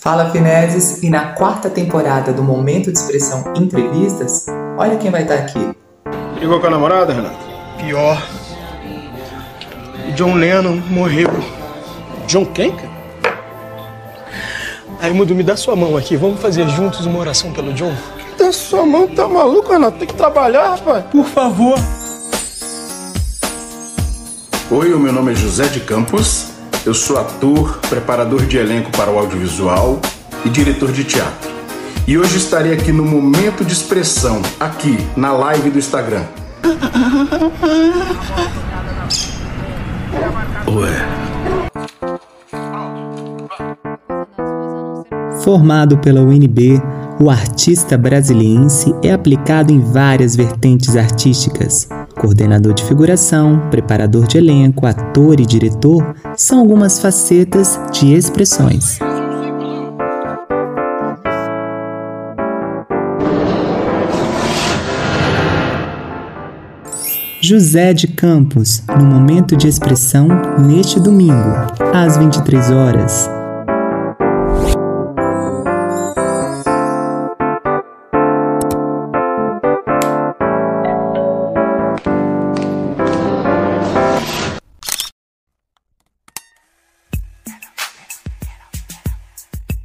Fala Fineses e na quarta temporada do Momento de Expressão Entrevistas, olha quem vai estar aqui. Brigou com a namorada, Renato? Pior. John Lennon morreu. John quem, cara? Aí, Mudo, me dá sua mão aqui. Vamos fazer juntos uma oração pelo John? Dá sua mão, tá maluco, Renato? Tem que trabalhar, rapaz. Por favor. Oi, o meu nome é José de Campos. Eu sou ator, preparador de elenco para o audiovisual e diretor de teatro. E hoje estarei aqui no Momento de Expressão, aqui na live do Instagram. Ué. Formado pela UNB, o artista brasiliense é aplicado em várias vertentes artísticas. Coordenador de figuração, preparador de elenco, ator e diretor são algumas facetas de expressões. José de Campos, no momento de expressão, neste domingo, às 23 horas.